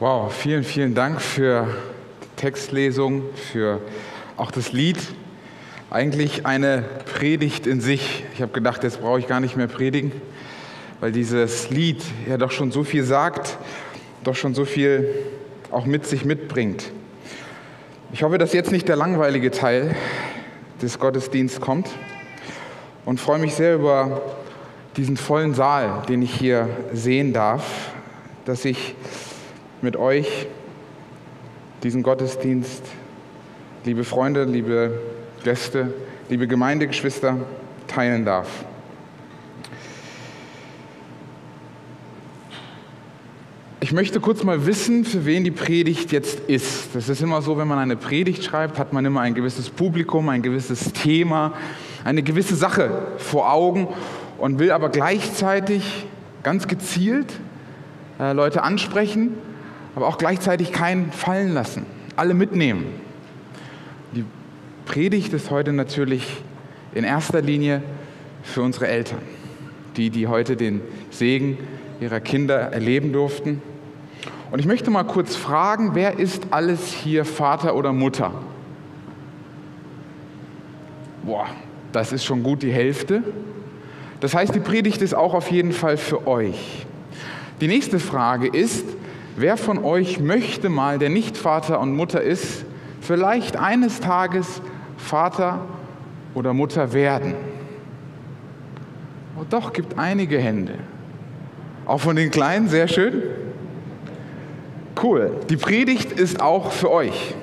Wow, vielen, vielen Dank für die Textlesung, für auch das Lied. Eigentlich eine Predigt in sich. Ich habe gedacht, jetzt brauche ich gar nicht mehr predigen, weil dieses Lied ja doch schon so viel sagt, doch schon so viel auch mit sich mitbringt. Ich hoffe, dass jetzt nicht der langweilige Teil des Gottesdienstes kommt und freue mich sehr über diesen vollen Saal, den ich hier sehen darf, dass ich mit euch diesen Gottesdienst, liebe Freunde, liebe Gäste, liebe Gemeindegeschwister, teilen darf. Ich möchte kurz mal wissen, für wen die Predigt jetzt ist. Das ist immer so, wenn man eine Predigt schreibt, hat man immer ein gewisses Publikum, ein gewisses Thema, eine gewisse Sache vor Augen und will aber gleichzeitig ganz gezielt äh, Leute ansprechen aber auch gleichzeitig keinen fallen lassen. Alle mitnehmen. Die Predigt ist heute natürlich in erster Linie für unsere Eltern, die, die heute den Segen ihrer Kinder erleben durften. Und ich möchte mal kurz fragen, wer ist alles hier Vater oder Mutter? Boah, das ist schon gut die Hälfte. Das heißt, die Predigt ist auch auf jeden Fall für euch. Die nächste Frage ist, Wer von euch möchte mal, der nicht Vater und Mutter ist, vielleicht eines Tages Vater oder Mutter werden? Oh, doch, gibt einige Hände. Auch von den Kleinen, sehr schön. Cool. Die Predigt ist auch für euch.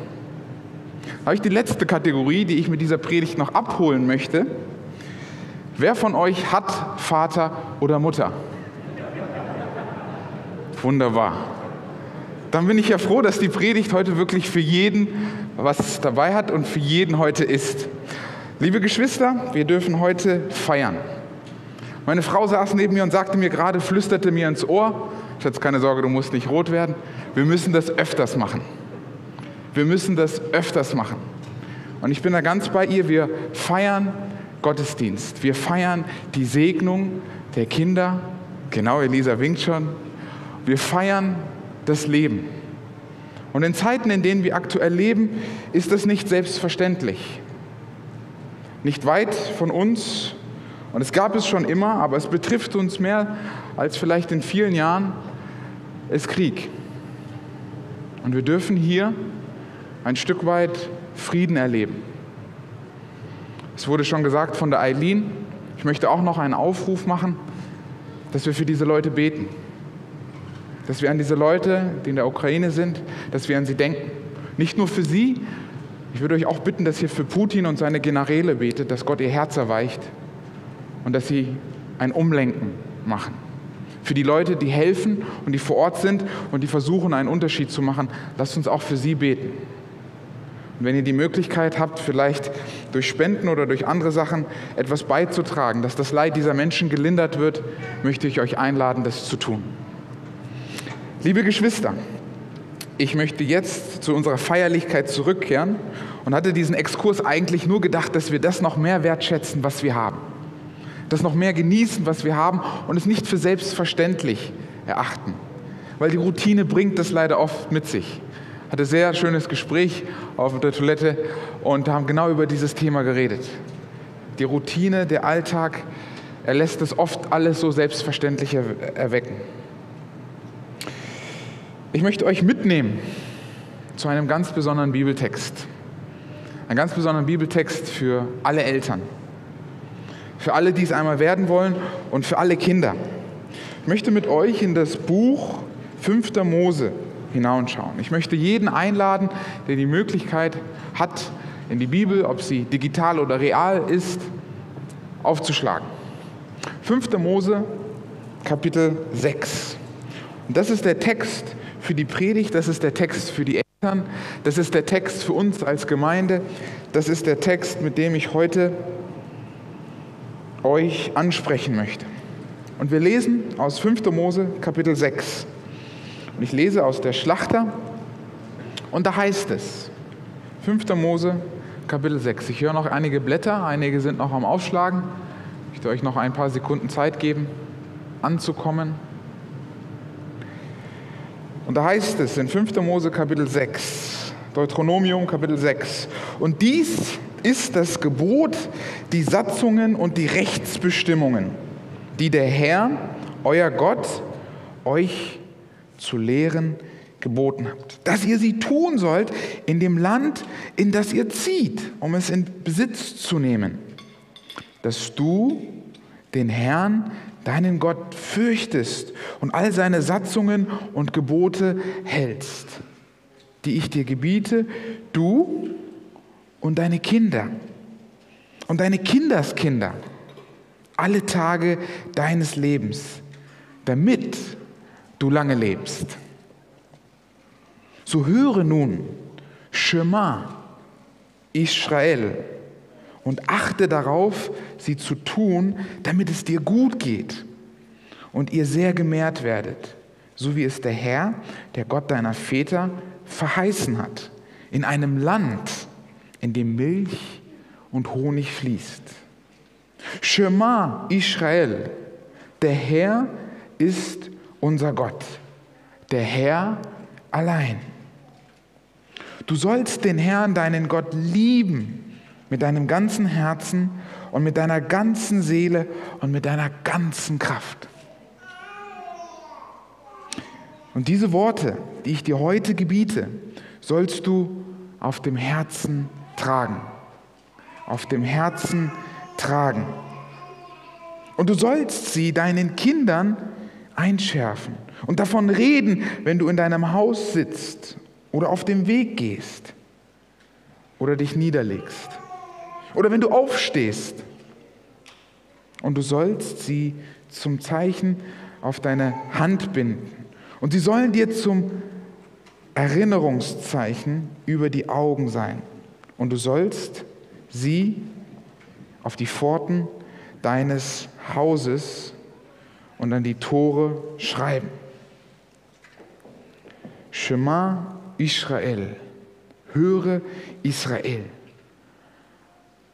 Habe ich die letzte Kategorie, die ich mit dieser Predigt noch abholen möchte. Wer von euch hat Vater oder Mutter? Wunderbar dann bin ich ja froh, dass die Predigt heute wirklich für jeden was dabei hat und für jeden heute ist. Liebe Geschwister, wir dürfen heute feiern. Meine Frau saß neben mir und sagte mir gerade, flüsterte mir ins Ohr, Schatz, keine Sorge, du musst nicht rot werden, wir müssen das öfters machen. Wir müssen das öfters machen. Und ich bin da ganz bei ihr, wir feiern Gottesdienst, wir feiern die Segnung der Kinder, genau, Elisa winkt schon, wir feiern das Leben. Und in Zeiten, in denen wir aktuell leben, ist das nicht selbstverständlich. Nicht weit von uns, und es gab es schon immer, aber es betrifft uns mehr als vielleicht in vielen Jahren, ist Krieg. Und wir dürfen hier ein Stück weit Frieden erleben. Es wurde schon gesagt von der Eileen, ich möchte auch noch einen Aufruf machen, dass wir für diese Leute beten dass wir an diese Leute, die in der Ukraine sind, dass wir an sie denken. Nicht nur für sie, ich würde euch auch bitten, dass ihr für Putin und seine Generäle betet, dass Gott ihr Herz erweicht und dass sie ein Umlenken machen. Für die Leute, die helfen und die vor Ort sind und die versuchen, einen Unterschied zu machen, lasst uns auch für sie beten. Und wenn ihr die Möglichkeit habt, vielleicht durch Spenden oder durch andere Sachen etwas beizutragen, dass das Leid dieser Menschen gelindert wird, möchte ich euch einladen, das zu tun. Liebe Geschwister, ich möchte jetzt zu unserer Feierlichkeit zurückkehren und hatte diesen Exkurs eigentlich nur gedacht, dass wir das noch mehr wertschätzen, was wir haben. Das noch mehr genießen, was wir haben und es nicht für selbstverständlich erachten. Weil die Routine bringt das leider oft mit sich. Ich hatte sehr schönes Gespräch auf der Toilette und haben genau über dieses Thema geredet. Die Routine, der Alltag, er lässt es oft alles so selbstverständlich erwecken. Ich möchte euch mitnehmen zu einem ganz besonderen Bibeltext. Ein ganz besonderen Bibeltext für alle Eltern. Für alle, die es einmal werden wollen und für alle Kinder. Ich möchte mit euch in das Buch 5. Mose hinausschauen. Ich möchte jeden einladen, der die Möglichkeit hat, in die Bibel, ob sie digital oder real ist, aufzuschlagen. 5. Mose, Kapitel 6. Und das ist der Text, für die Predigt, das ist der Text für die Eltern, das ist der Text für uns als Gemeinde, das ist der Text, mit dem ich heute euch ansprechen möchte. Und wir lesen aus 5. Mose Kapitel 6. Und ich lese aus der Schlachter und da heißt es, 5. Mose Kapitel 6. Ich höre noch einige Blätter, einige sind noch am Aufschlagen. Ich möchte euch noch ein paar Sekunden Zeit geben, anzukommen. Und da heißt es in 5. Mose Kapitel 6, Deuteronomium Kapitel 6, und dies ist das Gebot, die Satzungen und die Rechtsbestimmungen, die der Herr, euer Gott, euch zu lehren geboten habt, dass ihr sie tun sollt in dem Land, in das ihr zieht, um es in Besitz zu nehmen, dass du den Herrn, deinen Gott, fürchtest und all seine Satzungen und Gebote hältst, die ich dir gebiete, du und deine Kinder und deine Kinderskinder alle Tage deines Lebens, damit du lange lebst. So höre nun, Shema, Israel, und achte darauf, sie zu tun, damit es dir gut geht und ihr sehr gemehrt werdet, so wie es der Herr, der Gott deiner Väter, verheißen hat, in einem Land, in dem Milch und Honig fließt. Shema Israel, der Herr ist unser Gott, der Herr allein. Du sollst den Herrn, deinen Gott, lieben mit deinem ganzen Herzen und mit deiner ganzen Seele und mit deiner ganzen Kraft. Und diese Worte, die ich dir heute gebiete, sollst du auf dem Herzen tragen. Auf dem Herzen tragen. Und du sollst sie deinen Kindern einschärfen und davon reden, wenn du in deinem Haus sitzt oder auf dem Weg gehst oder dich niederlegst oder wenn du aufstehst. Und du sollst sie zum Zeichen auf deine Hand binden. Und sie sollen dir zum Erinnerungszeichen über die Augen sein. Und du sollst sie auf die Pforten deines Hauses und an die Tore schreiben. Shema Israel. Höre Israel.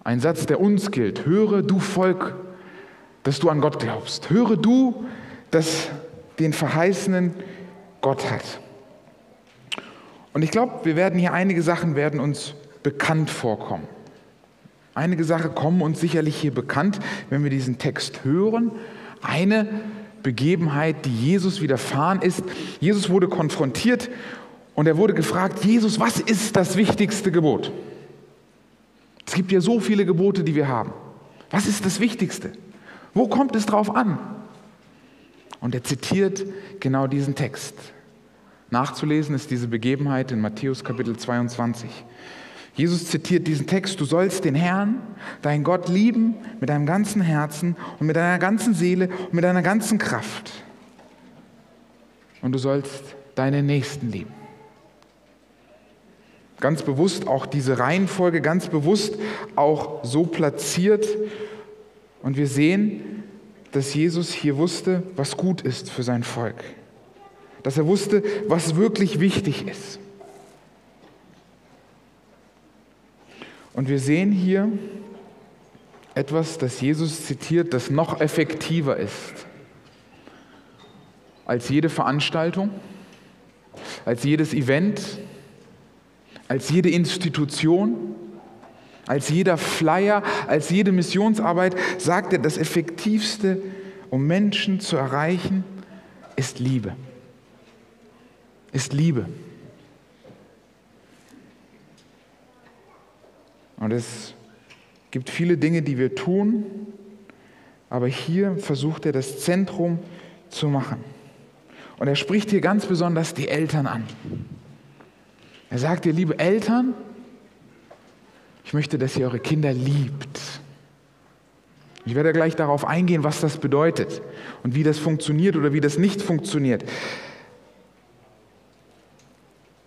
Ein Satz, der uns gilt. Höre du Volk, dass du an Gott glaubst. Höre du, dass den verheißenen Gott hat. Und ich glaube, wir werden hier einige Sachen werden uns bekannt vorkommen. Einige Sachen kommen uns sicherlich hier bekannt, wenn wir diesen Text hören. Eine Begebenheit, die Jesus widerfahren ist. Jesus wurde konfrontiert und er wurde gefragt, Jesus, was ist das wichtigste Gebot? Es gibt ja so viele Gebote, die wir haben. Was ist das Wichtigste? Wo kommt es drauf an? Und er zitiert genau diesen Text. Nachzulesen ist diese Begebenheit in Matthäus Kapitel 22. Jesus zitiert diesen Text, du sollst den Herrn, deinen Gott lieben mit deinem ganzen Herzen und mit deiner ganzen Seele und mit deiner ganzen Kraft. Und du sollst deine Nächsten lieben. Ganz bewusst auch diese Reihenfolge, ganz bewusst auch so platziert. Und wir sehen, dass Jesus hier wusste, was gut ist für sein Volk. Dass er wusste, was wirklich wichtig ist. Und wir sehen hier etwas, das Jesus zitiert, das noch effektiver ist als jede Veranstaltung, als jedes Event, als jede Institution, als jeder Flyer, als jede Missionsarbeit, sagt er, das Effektivste, um Menschen zu erreichen, ist Liebe. Ist Liebe. Und es gibt viele Dinge, die wir tun, aber hier versucht er das Zentrum zu machen. Und er spricht hier ganz besonders die Eltern an. Er sagt ihr, liebe Eltern, ich möchte, dass ihr eure Kinder liebt. Ich werde gleich darauf eingehen, was das bedeutet und wie das funktioniert oder wie das nicht funktioniert.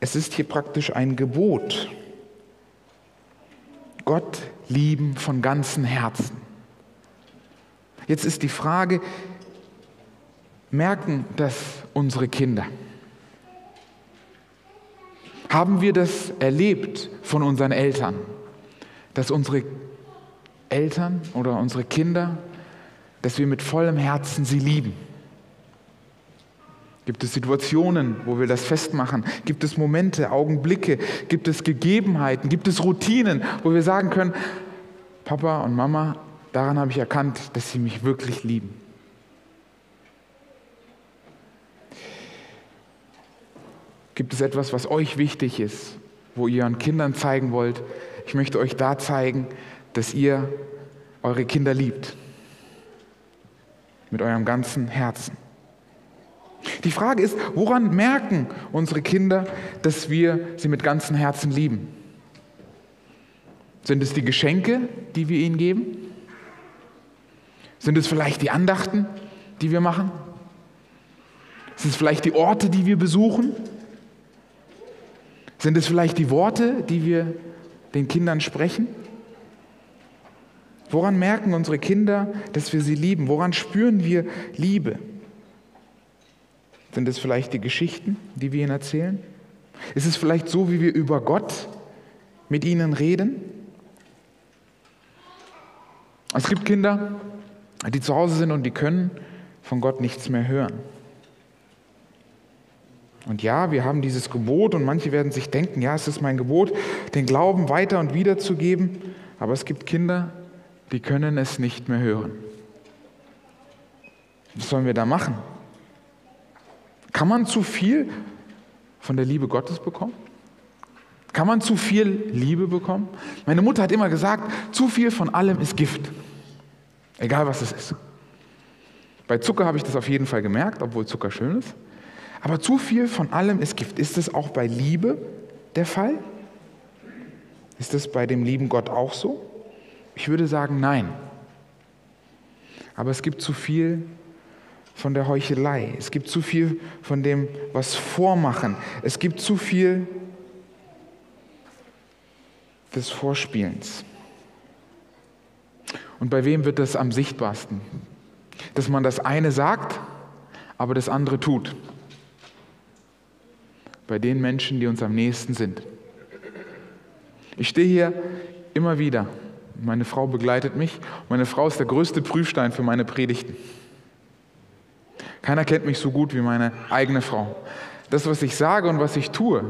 Es ist hier praktisch ein Gebot. Gott lieben von ganzem Herzen. Jetzt ist die Frage, merken das unsere Kinder? Haben wir das erlebt von unseren Eltern, dass unsere Eltern oder unsere Kinder, dass wir mit vollem Herzen sie lieben? Gibt es Situationen, wo wir das festmachen? Gibt es Momente, Augenblicke? Gibt es Gegebenheiten? Gibt es Routinen, wo wir sagen können, Papa und Mama, daran habe ich erkannt, dass sie mich wirklich lieben. Es etwas, was euch wichtig ist, wo ihr euren Kindern zeigen wollt? Ich möchte euch da zeigen, dass ihr eure Kinder liebt. Mit eurem ganzen Herzen. Die Frage ist, woran merken unsere Kinder, dass wir sie mit ganzem Herzen lieben? Sind es die Geschenke, die wir ihnen geben? Sind es vielleicht die Andachten, die wir machen? Sind es vielleicht die Orte, die wir besuchen? Sind es vielleicht die Worte, die wir den Kindern sprechen? Woran merken unsere Kinder, dass wir sie lieben? Woran spüren wir Liebe? Sind es vielleicht die Geschichten, die wir ihnen erzählen? Ist es vielleicht so, wie wir über Gott mit ihnen reden? Es gibt Kinder, die zu Hause sind und die können von Gott nichts mehr hören. Und ja, wir haben dieses Gebot und manche werden sich denken, ja, es ist mein Gebot, den Glauben weiter und wieder zu geben, aber es gibt Kinder, die können es nicht mehr hören. Was sollen wir da machen? Kann man zu viel von der Liebe Gottes bekommen? Kann man zu viel Liebe bekommen? Meine Mutter hat immer gesagt, zu viel von allem ist Gift. Egal was es ist. Bei Zucker habe ich das auf jeden Fall gemerkt, obwohl Zucker schön ist. Aber zu viel von allem ist Gift. Ist das auch bei Liebe der Fall? Ist das bei dem lieben Gott auch so? Ich würde sagen, nein. Aber es gibt zu viel von der Heuchelei. Es gibt zu viel von dem, was vormachen. Es gibt zu viel des Vorspielens. Und bei wem wird das am sichtbarsten? Dass man das eine sagt, aber das andere tut. Bei den Menschen, die uns am nächsten sind. Ich stehe hier immer wieder. Meine Frau begleitet mich. Meine Frau ist der größte Prüfstein für meine Predigten. Keiner kennt mich so gut wie meine eigene Frau. Das, was ich sage und was ich tue,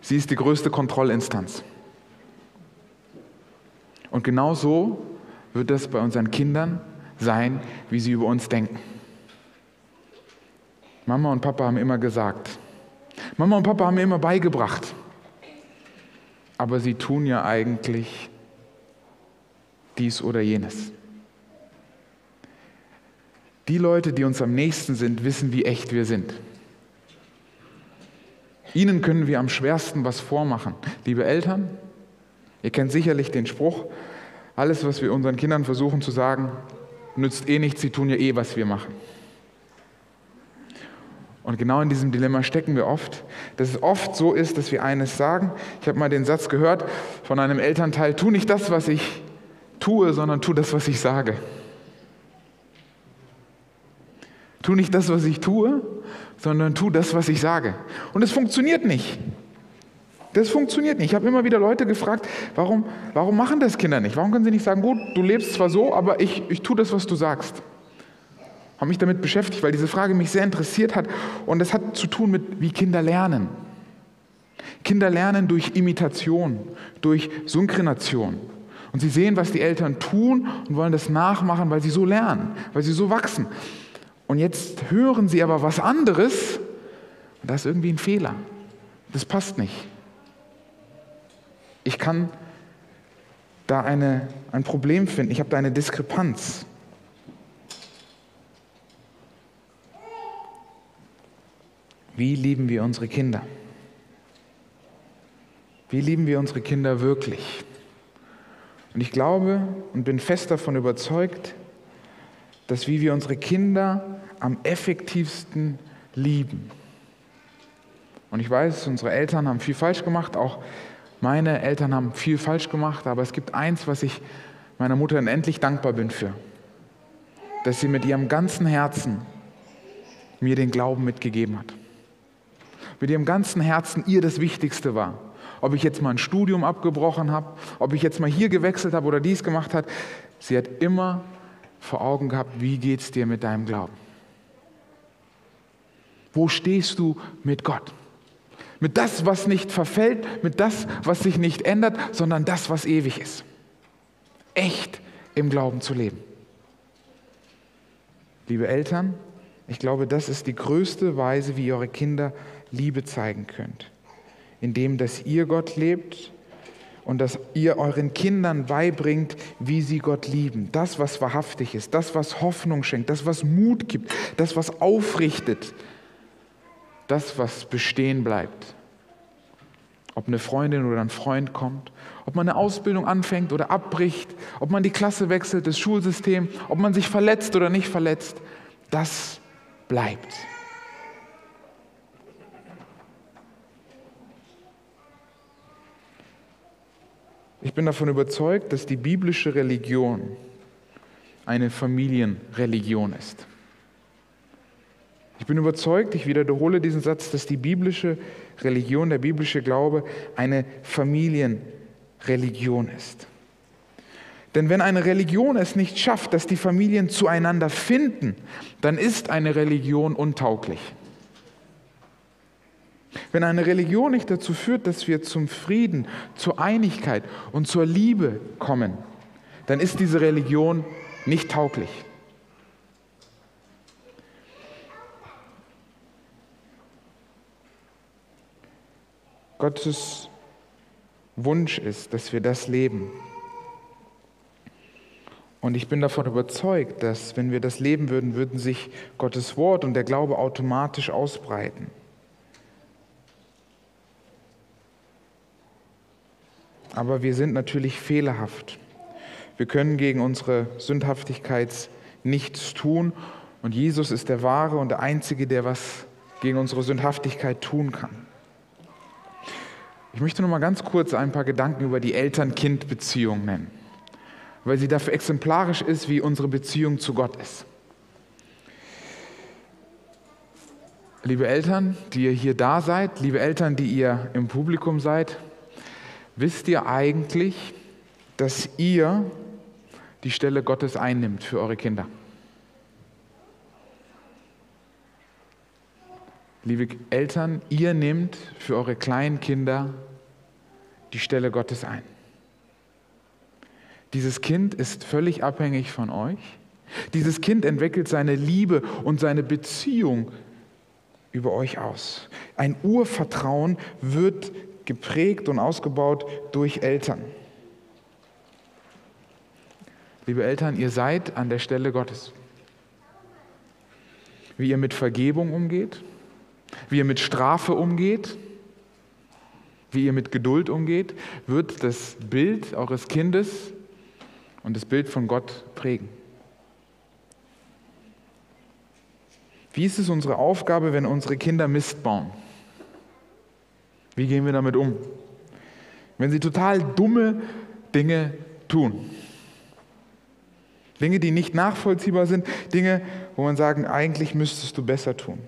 sie ist die größte Kontrollinstanz. Und genau so wird das bei unseren Kindern sein, wie sie über uns denken. Mama und Papa haben immer gesagt, Mama und Papa haben mir immer beigebracht, aber sie tun ja eigentlich dies oder jenes. Die Leute, die uns am nächsten sind, wissen, wie echt wir sind. Ihnen können wir am schwersten was vormachen. Liebe Eltern, ihr kennt sicherlich den Spruch, alles, was wir unseren Kindern versuchen zu sagen, nützt eh nichts, sie tun ja eh, was wir machen. Und genau in diesem Dilemma stecken wir oft, dass es oft so ist, dass wir eines sagen. Ich habe mal den Satz gehört von einem Elternteil, tu nicht das, was ich tue, sondern tu das, was ich sage. Tu nicht das, was ich tue, sondern tu das, was ich sage. Und es funktioniert nicht. Das funktioniert nicht. Ich habe immer wieder Leute gefragt, warum, warum machen das Kinder nicht? Warum können sie nicht sagen, gut, du lebst zwar so, aber ich, ich tue das, was du sagst? Habe mich damit beschäftigt, weil diese Frage mich sehr interessiert hat. Und das hat zu tun mit, wie Kinder lernen. Kinder lernen durch Imitation, durch Synchronation. Und sie sehen, was die Eltern tun und wollen das nachmachen, weil sie so lernen, weil sie so wachsen. Und jetzt hören sie aber was anderes und da ist irgendwie ein Fehler. Das passt nicht. Ich kann da eine, ein Problem finden. Ich habe da eine Diskrepanz. Wie lieben wir unsere Kinder? Wie lieben wir unsere Kinder wirklich? Und ich glaube und bin fest davon überzeugt, dass wie wir unsere Kinder am effektivsten lieben. Und ich weiß, unsere Eltern haben viel falsch gemacht, auch meine Eltern haben viel falsch gemacht, aber es gibt eins, was ich meiner Mutter unendlich dankbar bin für, dass sie mit ihrem ganzen Herzen mir den Glauben mitgegeben hat. Mit ihrem ganzen Herzen ihr das Wichtigste war. Ob ich jetzt mal ein Studium abgebrochen habe, ob ich jetzt mal hier gewechselt habe oder dies gemacht habe, sie hat immer vor Augen gehabt, wie geht es dir mit deinem Glauben. Wo stehst du mit Gott? Mit das, was nicht verfällt, mit das, was sich nicht ändert, sondern das, was ewig ist. Echt im Glauben zu leben. Liebe Eltern, ich glaube, das ist die größte Weise, wie ihr eure Kinder Liebe zeigen könnt. Indem, dass ihr Gott lebt und dass ihr euren Kindern beibringt, wie sie Gott lieben. Das, was wahrhaftig ist, das, was Hoffnung schenkt, das, was Mut gibt, das, was aufrichtet, das, was bestehen bleibt. Ob eine Freundin oder ein Freund kommt, ob man eine Ausbildung anfängt oder abbricht, ob man die Klasse wechselt, das Schulsystem, ob man sich verletzt oder nicht verletzt, das bleibt. Ich bin davon überzeugt, dass die biblische Religion eine Familienreligion ist. Ich bin überzeugt, ich wiederhole diesen Satz, dass die biblische Religion, der biblische Glaube eine Familienreligion ist. Denn wenn eine Religion es nicht schafft, dass die Familien zueinander finden, dann ist eine Religion untauglich. Wenn eine Religion nicht dazu führt, dass wir zum Frieden, zur Einigkeit und zur Liebe kommen, dann ist diese Religion nicht tauglich. Gottes Wunsch ist, dass wir das leben. Und ich bin davon überzeugt, dass wenn wir das leben würden, würden sich Gottes Wort und der Glaube automatisch ausbreiten. Aber wir sind natürlich fehlerhaft. Wir können gegen unsere Sündhaftigkeit nichts tun. Und Jesus ist der Wahre und der Einzige, der was gegen unsere Sündhaftigkeit tun kann. Ich möchte noch mal ganz kurz ein paar Gedanken über die Eltern-Kind-Beziehung nennen, weil sie dafür exemplarisch ist, wie unsere Beziehung zu Gott ist. Liebe Eltern, die ihr hier da seid, liebe Eltern, die ihr im Publikum seid, wisst ihr eigentlich, dass ihr die Stelle Gottes einnimmt für eure Kinder? Liebe Eltern, ihr nehmt für eure kleinen Kinder die Stelle Gottes ein. Dieses Kind ist völlig abhängig von euch. Dieses Kind entwickelt seine Liebe und seine Beziehung über euch aus. Ein Urvertrauen wird geprägt und ausgebaut durch Eltern. Liebe Eltern, ihr seid an der Stelle Gottes. Wie ihr mit Vergebung umgeht, wie ihr mit Strafe umgeht, wie ihr mit Geduld umgeht, wird das Bild eures Kindes und das Bild von Gott prägen. Wie ist es unsere Aufgabe, wenn unsere Kinder Mist bauen? Wie gehen wir damit um? Wenn sie total dumme Dinge tun. Dinge, die nicht nachvollziehbar sind, Dinge, wo man sagen, eigentlich müsstest du besser tun.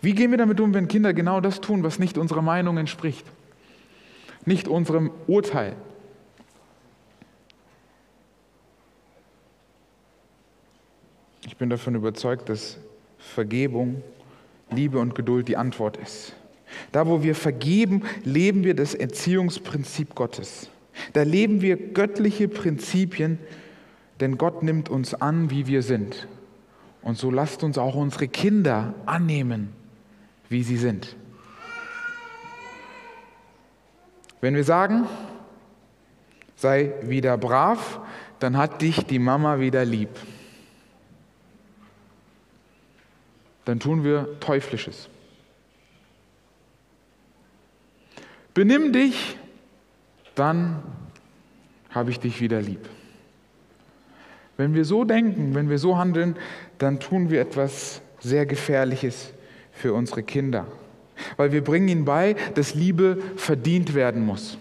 Wie gehen wir damit um, wenn Kinder genau das tun, was nicht unserer Meinung entspricht? Nicht unserem Urteil? Ich bin davon überzeugt, dass Vergebung, Liebe und Geduld die Antwort ist. Da, wo wir vergeben, leben wir das Erziehungsprinzip Gottes. Da leben wir göttliche Prinzipien, denn Gott nimmt uns an, wie wir sind. Und so lasst uns auch unsere Kinder annehmen, wie sie sind. Wenn wir sagen, sei wieder brav, dann hat dich die Mama wieder lieb. Dann tun wir Teuflisches. Benimm dich, dann habe ich dich wieder lieb. Wenn wir so denken, wenn wir so handeln, dann tun wir etwas sehr Gefährliches für unsere Kinder. Weil wir bringen ihnen bei, dass Liebe verdient werden muss.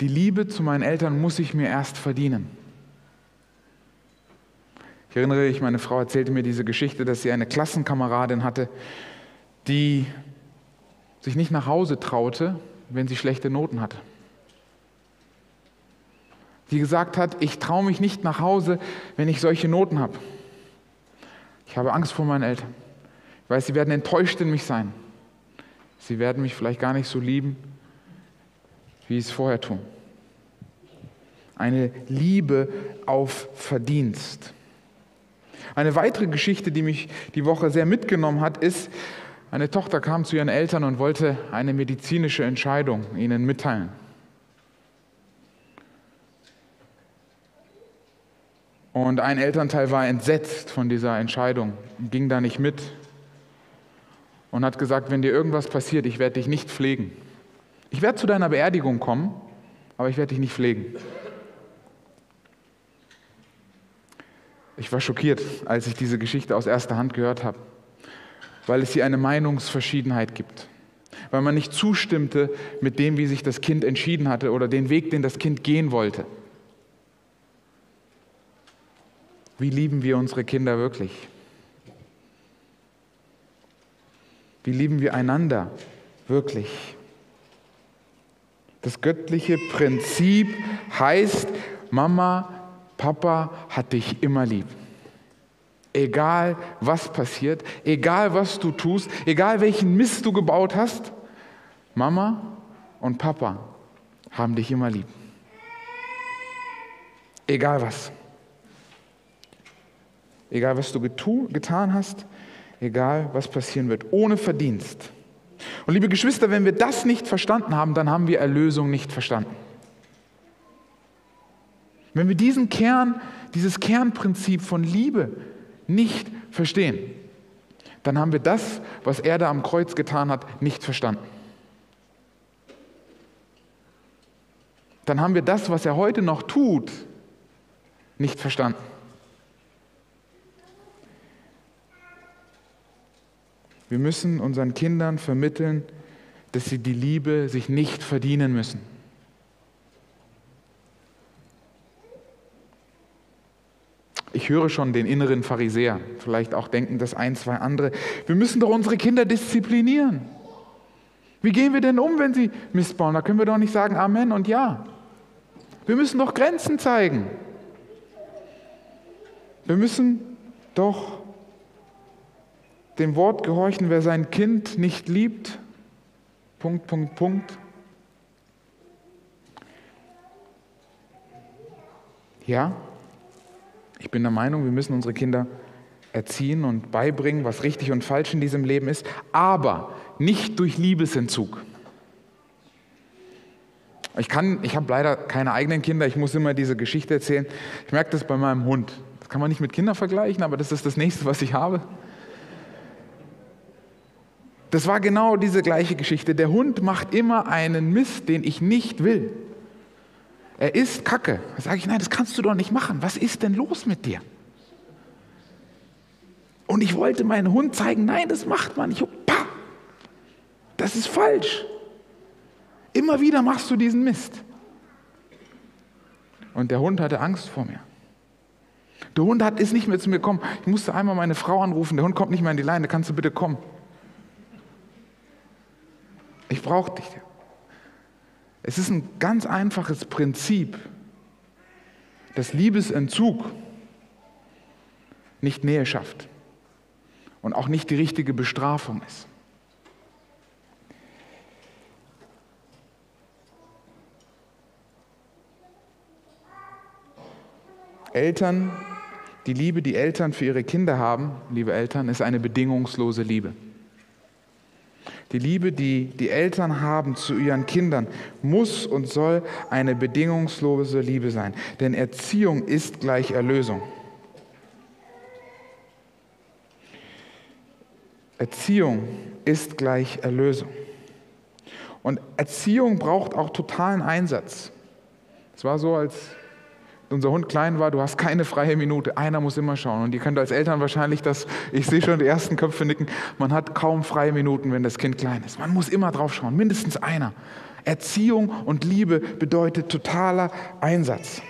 Die Liebe zu meinen Eltern muss ich mir erst verdienen. Ich erinnere mich, meine Frau erzählte mir diese Geschichte, dass sie eine Klassenkameradin hatte, die sich nicht nach Hause traute, wenn sie schlechte Noten hatte. Die gesagt hat, ich traue mich nicht nach Hause, wenn ich solche Noten habe. Ich habe Angst vor meinen Eltern. Ich weiß, sie werden enttäuscht in mich sein. Sie werden mich vielleicht gar nicht so lieben, wie sie es vorher tun. Eine Liebe auf Verdienst. Eine weitere Geschichte, die mich die Woche sehr mitgenommen hat, ist, eine Tochter kam zu ihren Eltern und wollte eine medizinische Entscheidung ihnen mitteilen. Und ein Elternteil war entsetzt von dieser Entscheidung, ging da nicht mit und hat gesagt, wenn dir irgendwas passiert, ich werde dich nicht pflegen. Ich werde zu deiner Beerdigung kommen, aber ich werde dich nicht pflegen. Ich war schockiert, als ich diese Geschichte aus erster Hand gehört habe, weil es hier eine Meinungsverschiedenheit gibt, weil man nicht zustimmte mit dem, wie sich das Kind entschieden hatte oder den Weg, den das Kind gehen wollte. Wie lieben wir unsere Kinder wirklich? Wie lieben wir einander wirklich? Das göttliche Prinzip heißt, Mama, Papa hat dich immer lieb. Egal was passiert, egal was du tust, egal welchen Mist du gebaut hast, Mama und Papa haben dich immer lieb. Egal was. Egal, was du getan hast, egal, was passieren wird, ohne Verdienst. Und liebe Geschwister, wenn wir das nicht verstanden haben, dann haben wir Erlösung nicht verstanden. Wenn wir diesen Kern, dieses Kernprinzip von Liebe nicht verstehen, dann haben wir das, was er da am Kreuz getan hat, nicht verstanden. Dann haben wir das, was er heute noch tut, nicht verstanden. Wir müssen unseren Kindern vermitteln, dass sie die Liebe sich nicht verdienen müssen. Ich höre schon den inneren Pharisäer, vielleicht auch denken das ein, zwei andere. Wir müssen doch unsere Kinder disziplinieren. Wie gehen wir denn um, wenn sie missbauen? Da können wir doch nicht sagen Amen und Ja. Wir müssen doch Grenzen zeigen. Wir müssen doch dem Wort gehorchen, wer sein Kind nicht liebt. Punkt, Punkt, Punkt. Ja, ich bin der Meinung, wir müssen unsere Kinder erziehen und beibringen, was richtig und falsch in diesem Leben ist, aber nicht durch Liebesentzug. Ich, ich habe leider keine eigenen Kinder, ich muss immer diese Geschichte erzählen. Ich merke das bei meinem Hund. Das kann man nicht mit Kindern vergleichen, aber das ist das nächste, was ich habe. Das war genau diese gleiche Geschichte. Der Hund macht immer einen Mist, den ich nicht will. Er isst Kacke. Da sage ich, nein, das kannst du doch nicht machen. Was ist denn los mit dir? Und ich wollte meinem Hund zeigen, nein, das macht man nicht. Pah, das ist falsch. Immer wieder machst du diesen Mist. Und der Hund hatte Angst vor mir. Der Hund hat, ist nicht mehr zu mir gekommen. Ich musste einmal meine Frau anrufen, der Hund kommt nicht mehr in die Leine, kannst du bitte kommen? Ich brauche dich. Es ist ein ganz einfaches Prinzip, dass Liebesentzug nicht Nähe schafft und auch nicht die richtige Bestrafung ist. Eltern, die Liebe, die Eltern für ihre Kinder haben, liebe Eltern, ist eine bedingungslose Liebe. Die Liebe, die die Eltern haben zu ihren Kindern, muss und soll eine bedingungslose Liebe sein. Denn Erziehung ist gleich Erlösung. Erziehung ist gleich Erlösung. Und Erziehung braucht auch totalen Einsatz. Es war so, als unser Hund klein war, du hast keine freie Minute, einer muss immer schauen. Und ihr könnt als Eltern wahrscheinlich das, ich sehe schon die ersten Köpfe nicken, man hat kaum freie Minuten, wenn das Kind klein ist. Man muss immer drauf schauen, mindestens einer. Erziehung und Liebe bedeutet totaler Einsatz.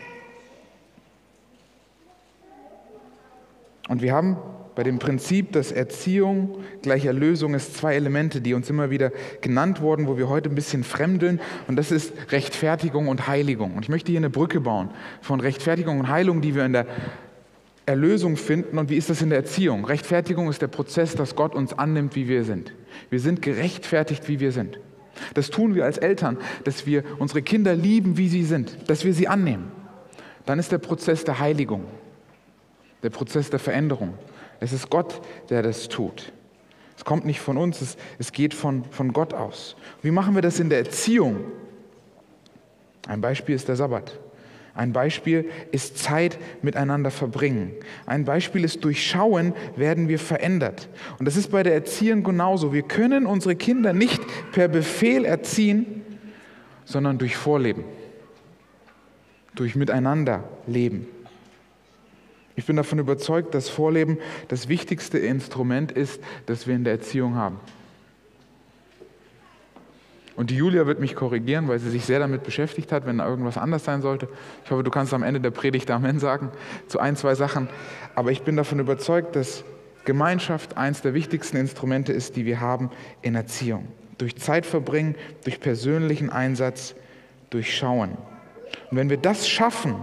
Und wir haben bei dem Prinzip, dass Erziehung gleich Erlösung ist, zwei Elemente, die uns immer wieder genannt wurden, wo wir heute ein bisschen fremdeln. Und das ist Rechtfertigung und Heiligung. Und ich möchte hier eine Brücke bauen von Rechtfertigung und Heilung, die wir in der Erlösung finden. Und wie ist das in der Erziehung? Rechtfertigung ist der Prozess, dass Gott uns annimmt, wie wir sind. Wir sind gerechtfertigt, wie wir sind. Das tun wir als Eltern, dass wir unsere Kinder lieben, wie sie sind, dass wir sie annehmen. Dann ist der Prozess der Heiligung, der Prozess der Veränderung. Es ist Gott, der das tut. Es kommt nicht von uns, es, es geht von, von Gott aus. Wie machen wir das in der Erziehung? Ein Beispiel ist der Sabbat. Ein Beispiel ist Zeit miteinander verbringen. Ein Beispiel ist Durchschauen, werden wir verändert. Und das ist bei der Erziehung genauso. Wir können unsere Kinder nicht per Befehl erziehen, sondern durch Vorleben, durch Miteinander leben. Ich bin davon überzeugt, dass Vorleben das wichtigste Instrument ist, das wir in der Erziehung haben. Und die Julia wird mich korrigieren, weil sie sich sehr damit beschäftigt hat, wenn da irgendwas anders sein sollte. Ich hoffe, du kannst am Ende der Predigt Amen sagen zu ein, zwei Sachen. Aber ich bin davon überzeugt, dass Gemeinschaft eines der wichtigsten Instrumente ist, die wir haben in Erziehung. Durch Zeit verbringen, durch persönlichen Einsatz, durch Schauen. Und wenn wir das schaffen,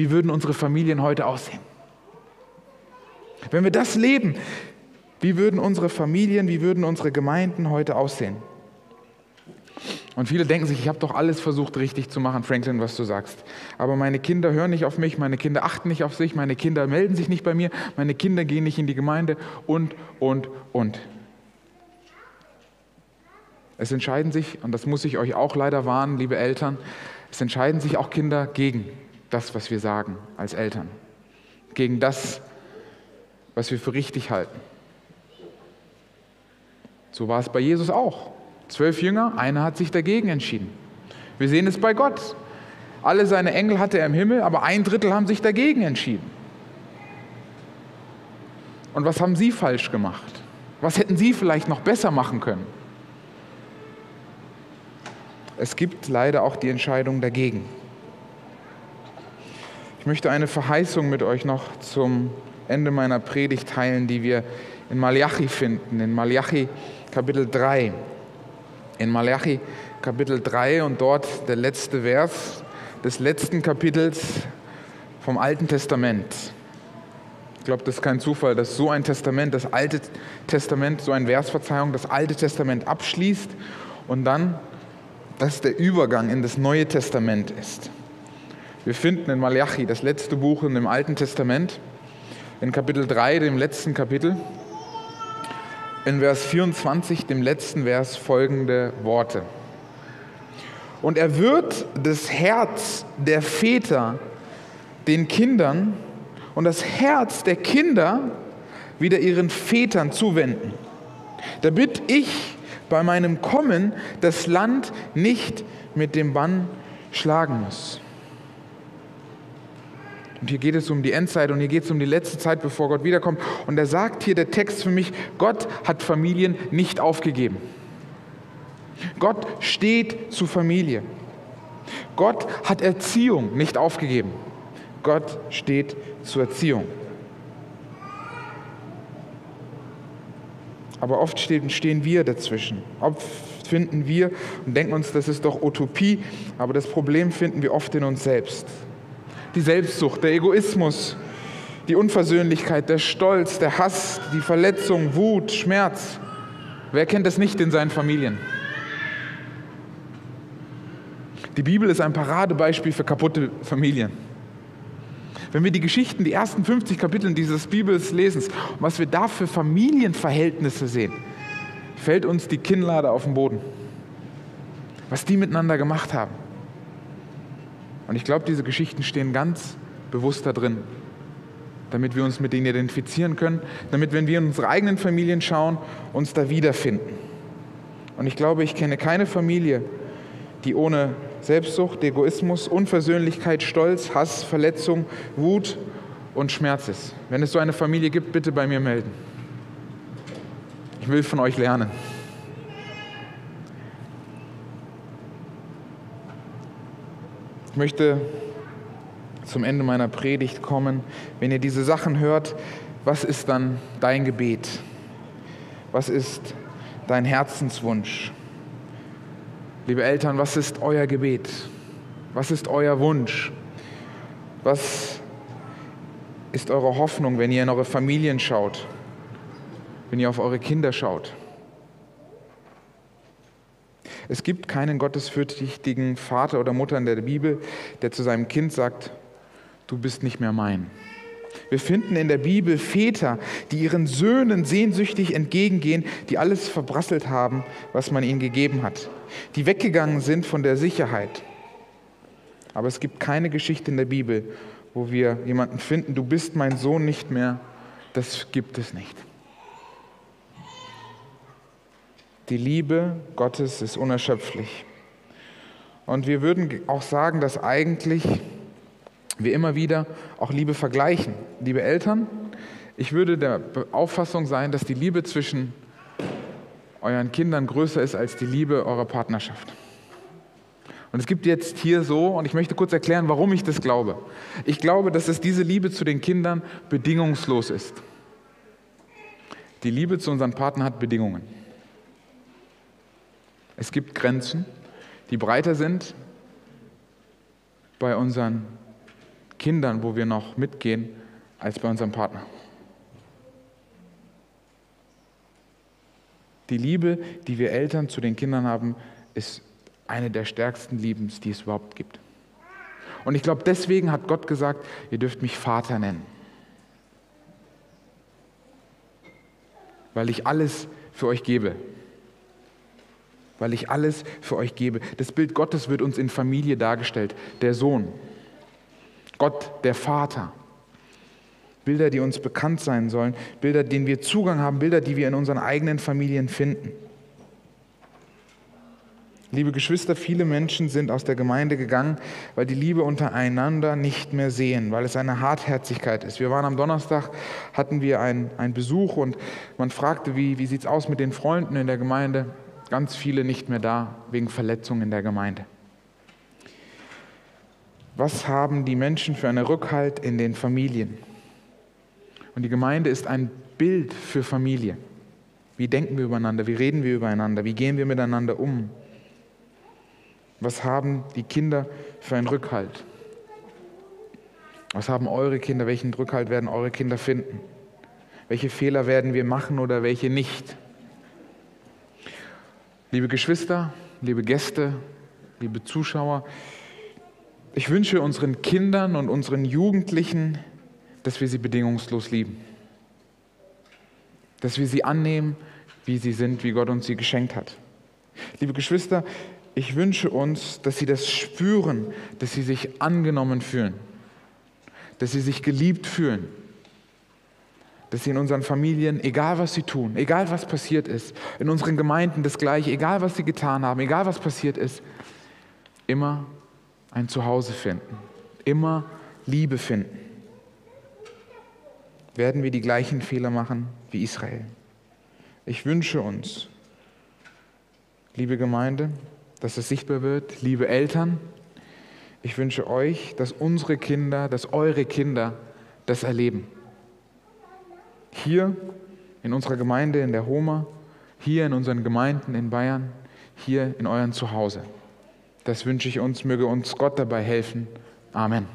wie würden unsere Familien heute aussehen? Wenn wir das leben, wie würden unsere Familien, wie würden unsere Gemeinden heute aussehen? Und viele denken sich, ich habe doch alles versucht richtig zu machen, Franklin, was du sagst. Aber meine Kinder hören nicht auf mich, meine Kinder achten nicht auf sich, meine Kinder melden sich nicht bei mir, meine Kinder gehen nicht in die Gemeinde und, und, und. Es entscheiden sich, und das muss ich euch auch leider warnen, liebe Eltern, es entscheiden sich auch Kinder gegen das, was wir sagen als Eltern, gegen das, was wir für richtig halten. So war es bei Jesus auch. Zwölf Jünger, einer hat sich dagegen entschieden. Wir sehen es bei Gott. Alle seine Engel hatte er im Himmel, aber ein Drittel haben sich dagegen entschieden. Und was haben sie falsch gemacht? Was hätten sie vielleicht noch besser machen können? Es gibt leider auch die Entscheidung dagegen. Ich möchte eine Verheißung mit euch noch zum Ende meiner Predigt teilen, die wir in Malachi finden, in Malachi Kapitel 3 in Malachi Kapitel 3 und dort der letzte Vers des letzten Kapitels vom Alten Testament. Ich glaube, das ist kein Zufall, dass so ein Testament, das Alte Testament, so ein Versverzeihung, das Alte Testament abschließt und dann, dass der Übergang in das Neue Testament ist. Wir finden in Malachi, das letzte Buch dem Alten Testament, in Kapitel 3, dem letzten Kapitel, in Vers 24, dem letzten Vers, folgende Worte. Und er wird das Herz der Väter den Kindern und das Herz der Kinder wieder ihren Vätern zuwenden, damit ich bei meinem Kommen das Land nicht mit dem Bann schlagen muss. Und hier geht es um die Endzeit und hier geht es um die letzte Zeit, bevor Gott wiederkommt. Und er sagt hier der Text für mich, Gott hat Familien nicht aufgegeben. Gott steht zu Familie. Gott hat Erziehung nicht aufgegeben. Gott steht zur Erziehung. Aber oft stehen wir dazwischen. Oft finden wir und denken uns, das ist doch Utopie, aber das Problem finden wir oft in uns selbst die Selbstsucht, der Egoismus, die Unversöhnlichkeit, der Stolz, der Hass, die Verletzung, Wut, Schmerz. Wer kennt das nicht in seinen Familien? Die Bibel ist ein Paradebeispiel für kaputte Familien. Wenn wir die Geschichten, die ersten 50 Kapitel dieses Bibels lesen, was wir da für Familienverhältnisse sehen, fällt uns die Kinnlade auf den Boden. Was die miteinander gemacht haben. Und ich glaube, diese Geschichten stehen ganz bewusst da drin, damit wir uns mit denen identifizieren können, damit, wenn wir in unsere eigenen Familien schauen, uns da wiederfinden. Und ich glaube, ich kenne keine Familie, die ohne Selbstsucht, Egoismus, Unversöhnlichkeit, Stolz, Hass, Verletzung, Wut und Schmerz ist. Wenn es so eine Familie gibt, bitte bei mir melden. Ich will von euch lernen. Ich möchte zum Ende meiner Predigt kommen. Wenn ihr diese Sachen hört, was ist dann dein Gebet? Was ist dein Herzenswunsch? Liebe Eltern, was ist euer Gebet? Was ist euer Wunsch? Was ist eure Hoffnung, wenn ihr in eure Familien schaut, wenn ihr auf eure Kinder schaut? Es gibt keinen gottesfürchtigen Vater oder Mutter in der Bibel, der zu seinem Kind sagt, du bist nicht mehr mein. Wir finden in der Bibel Väter, die ihren Söhnen sehnsüchtig entgegengehen, die alles verbrasselt haben, was man ihnen gegeben hat, die weggegangen sind von der Sicherheit. Aber es gibt keine Geschichte in der Bibel, wo wir jemanden finden, du bist mein Sohn nicht mehr. Das gibt es nicht. Die Liebe Gottes ist unerschöpflich. Und wir würden auch sagen, dass eigentlich wir immer wieder auch Liebe vergleichen. Liebe Eltern, ich würde der Auffassung sein, dass die Liebe zwischen euren Kindern größer ist als die Liebe eurer Partnerschaft. Und es gibt jetzt hier so, und ich möchte kurz erklären, warum ich das glaube. Ich glaube, dass es diese Liebe zu den Kindern bedingungslos ist. Die Liebe zu unseren Partnern hat Bedingungen. Es gibt Grenzen, die breiter sind bei unseren Kindern, wo wir noch mitgehen, als bei unserem Partner. Die Liebe, die wir Eltern zu den Kindern haben, ist eine der stärksten Liebens, die es überhaupt gibt. Und ich glaube, deswegen hat Gott gesagt, ihr dürft mich Vater nennen. Weil ich alles für euch gebe weil ich alles für euch gebe. Das Bild Gottes wird uns in Familie dargestellt. Der Sohn, Gott, der Vater. Bilder, die uns bekannt sein sollen, Bilder, denen wir Zugang haben, Bilder, die wir in unseren eigenen Familien finden. Liebe Geschwister, viele Menschen sind aus der Gemeinde gegangen, weil die Liebe untereinander nicht mehr sehen, weil es eine Hartherzigkeit ist. Wir waren am Donnerstag, hatten wir einen, einen Besuch und man fragte, wie, wie sieht es aus mit den Freunden in der Gemeinde? Ganz viele nicht mehr da wegen Verletzungen in der Gemeinde. Was haben die Menschen für einen Rückhalt in den Familien? Und die Gemeinde ist ein Bild für Familie. Wie denken wir übereinander? Wie reden wir übereinander? Wie gehen wir miteinander um? Was haben die Kinder für einen Rückhalt? Was haben eure Kinder? Welchen Rückhalt werden eure Kinder finden? Welche Fehler werden wir machen oder welche nicht? Liebe Geschwister, liebe Gäste, liebe Zuschauer, ich wünsche unseren Kindern und unseren Jugendlichen, dass wir sie bedingungslos lieben. Dass wir sie annehmen, wie sie sind, wie Gott uns sie geschenkt hat. Liebe Geschwister, ich wünsche uns, dass sie das spüren, dass sie sich angenommen fühlen, dass sie sich geliebt fühlen, dass sie in unseren Familien, egal was sie tun, egal was passiert ist, in unseren Gemeinden das Gleiche, egal was sie getan haben, egal was passiert ist, immer ein Zuhause finden, immer Liebe finden. Werden wir die gleichen Fehler machen wie Israel? Ich wünsche uns, liebe Gemeinde, dass es sichtbar wird, liebe Eltern, ich wünsche euch, dass unsere Kinder, dass eure Kinder das erleben hier in unserer Gemeinde in der Homa, hier in unseren Gemeinden in Bayern, hier in euren Zuhause. Das wünsche ich uns, möge uns Gott dabei helfen. Amen.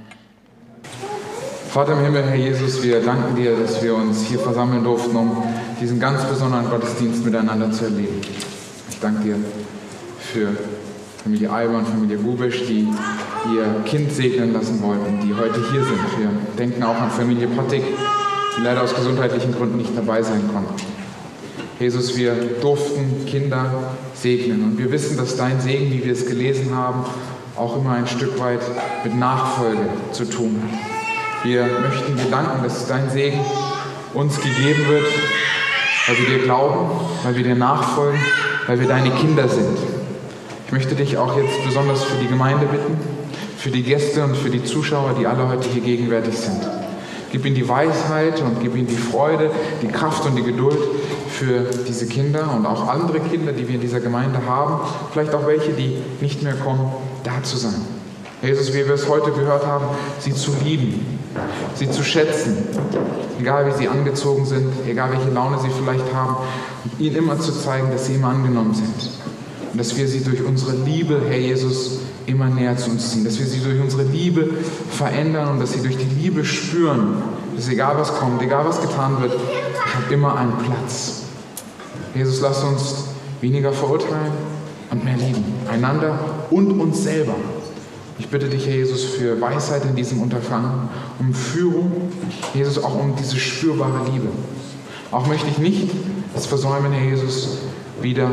Vater im Himmel, Herr Jesus, wir danken dir, dass wir uns hier versammeln durften, um diesen ganz besonderen Gottesdienst miteinander zu erleben. Ich danke dir für Familie Alba und Familie Gubisch, die ihr Kind segnen lassen wollten, die heute hier sind. Wir denken auch an Familie Pottig, die leider aus gesundheitlichen Gründen nicht dabei sein konnten. Jesus, wir durften Kinder segnen und wir wissen, dass dein Segen, wie wir es gelesen haben, auch immer ein Stück weit mit Nachfolge zu tun hat. Wir möchten dir danken, dass dein Segen uns gegeben wird, weil wir dir glauben, weil wir dir nachfolgen, weil wir deine Kinder sind. Ich möchte dich auch jetzt besonders für die Gemeinde bitten, für die Gäste und für die Zuschauer, die alle heute hier gegenwärtig sind. Gib ihnen die Weisheit und gib ihnen die Freude, die Kraft und die Geduld für diese Kinder und auch andere Kinder, die wir in dieser Gemeinde haben, vielleicht auch welche, die nicht mehr kommen, da zu sein. Jesus, wie wir es heute gehört haben, sie zu lieben, sie zu schätzen, egal wie sie angezogen sind, egal welche Laune sie vielleicht haben, und ihnen immer zu zeigen, dass sie immer angenommen sind. Und dass wir sie durch unsere Liebe, Herr Jesus, immer näher zu uns ziehen, dass wir sie durch unsere Liebe verändern und dass sie durch die Liebe spüren, dass egal was kommt, egal was getan wird, ich habe immer einen Platz. Jesus, lass uns weniger verurteilen und mehr lieben. Einander und uns selber. Ich bitte dich, Herr Jesus, für Weisheit in diesem Unterfangen, um Führung, Jesus, auch um diese spürbare Liebe. Auch möchte ich nicht es versäumen, Herr Jesus, wieder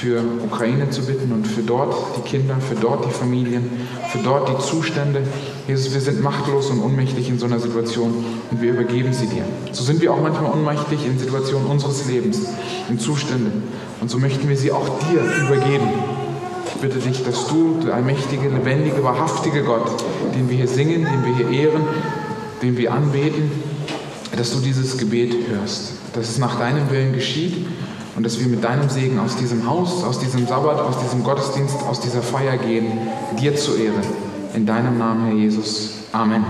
für Ukraine zu bitten und für dort die Kinder, für dort die Familien, für dort die Zustände. Jesus, wir sind machtlos und ohnmächtig in so einer Situation und wir übergeben sie dir. So sind wir auch manchmal ohnmächtig in Situationen unseres Lebens, in Zuständen. Und so möchten wir sie auch dir übergeben. Ich bitte dich, dass du, der allmächtige, lebendige, wahrhaftige Gott, den wir hier singen, den wir hier ehren, den wir anbeten, dass du dieses Gebet hörst, dass es nach deinem Willen geschieht und dass wir mit deinem Segen aus diesem Haus, aus diesem Sabbat, aus diesem Gottesdienst, aus dieser Feier gehen, dir zu Ehre. In deinem Namen, Herr Jesus. Amen.